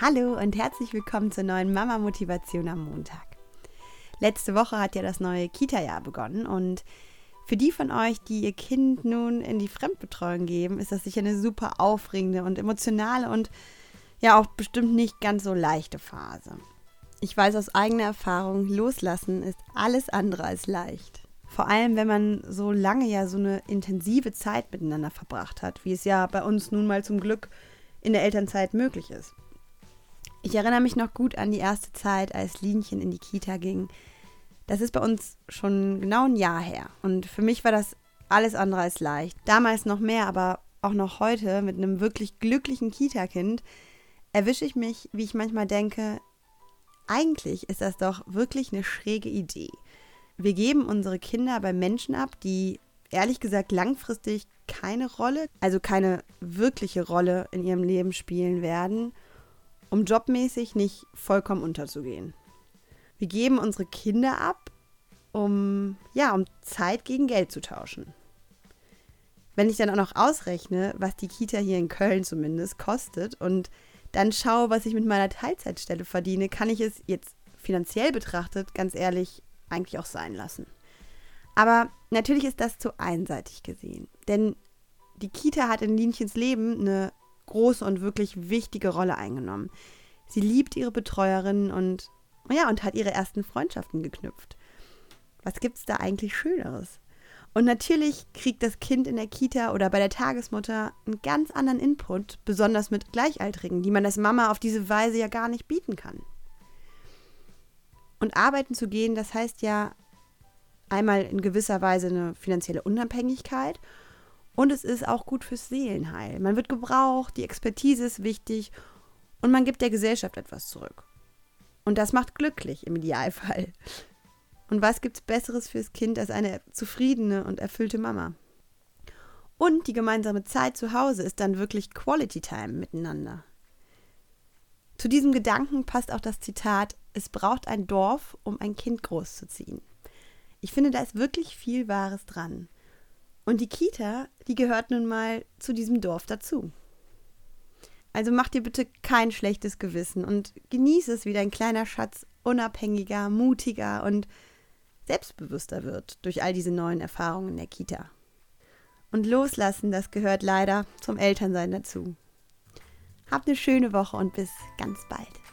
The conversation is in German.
Hallo und herzlich willkommen zur neuen Mama Motivation am Montag. Letzte Woche hat ja das neue Kita-Jahr begonnen und für die von euch, die ihr Kind nun in die Fremdbetreuung geben, ist das sicher eine super aufregende und emotionale und ja auch bestimmt nicht ganz so leichte Phase. Ich weiß aus eigener Erfahrung, loslassen ist alles andere als leicht. Vor allem, wenn man so lange ja so eine intensive Zeit miteinander verbracht hat, wie es ja bei uns nun mal zum Glück in der Elternzeit möglich ist. Ich erinnere mich noch gut an die erste Zeit, als Linchen in die Kita ging. Das ist bei uns schon genau ein Jahr her. Und für mich war das alles andere als leicht. Damals noch mehr, aber auch noch heute mit einem wirklich glücklichen Kita-Kind erwische ich mich, wie ich manchmal denke, eigentlich ist das doch wirklich eine schräge Idee. Wir geben unsere Kinder bei Menschen ab, die ehrlich gesagt langfristig keine Rolle, also keine wirkliche Rolle in ihrem Leben spielen werden um jobmäßig nicht vollkommen unterzugehen. Wir geben unsere Kinder ab, um ja, um Zeit gegen Geld zu tauschen. Wenn ich dann auch noch ausrechne, was die Kita hier in Köln zumindest kostet und dann schaue, was ich mit meiner Teilzeitstelle verdiene, kann ich es jetzt finanziell betrachtet, ganz ehrlich, eigentlich auch sein lassen. Aber natürlich ist das zu einseitig gesehen. Denn die Kita hat in Linchens Leben eine große und wirklich wichtige Rolle eingenommen. Sie liebt ihre Betreuerinnen und ja, und hat ihre ersten Freundschaften geknüpft. Was gibt's da eigentlich Schöneres? Und natürlich kriegt das Kind in der Kita oder bei der Tagesmutter einen ganz anderen Input, besonders mit Gleichaltrigen, die man als Mama auf diese Weise ja gar nicht bieten kann. Und arbeiten zu gehen, das heißt ja einmal in gewisser Weise eine finanzielle Unabhängigkeit und es ist auch gut fürs Seelenheil. Man wird gebraucht, die Expertise ist wichtig und man gibt der Gesellschaft etwas zurück. Und das macht glücklich im Idealfall. Und was gibt's Besseres fürs Kind als eine zufriedene und erfüllte Mama? Und die gemeinsame Zeit zu Hause ist dann wirklich Quality Time miteinander. Zu diesem Gedanken passt auch das Zitat, es braucht ein Dorf, um ein Kind großzuziehen. Ich finde, da ist wirklich viel Wahres dran. Und die Kita, die gehört nun mal zu diesem Dorf dazu. Also mach dir bitte kein schlechtes Gewissen und genieße es, wie dein kleiner Schatz unabhängiger, mutiger und selbstbewusster wird durch all diese neuen Erfahrungen in der Kita. Und loslassen, das gehört leider zum Elternsein dazu. Habt eine schöne Woche und bis ganz bald.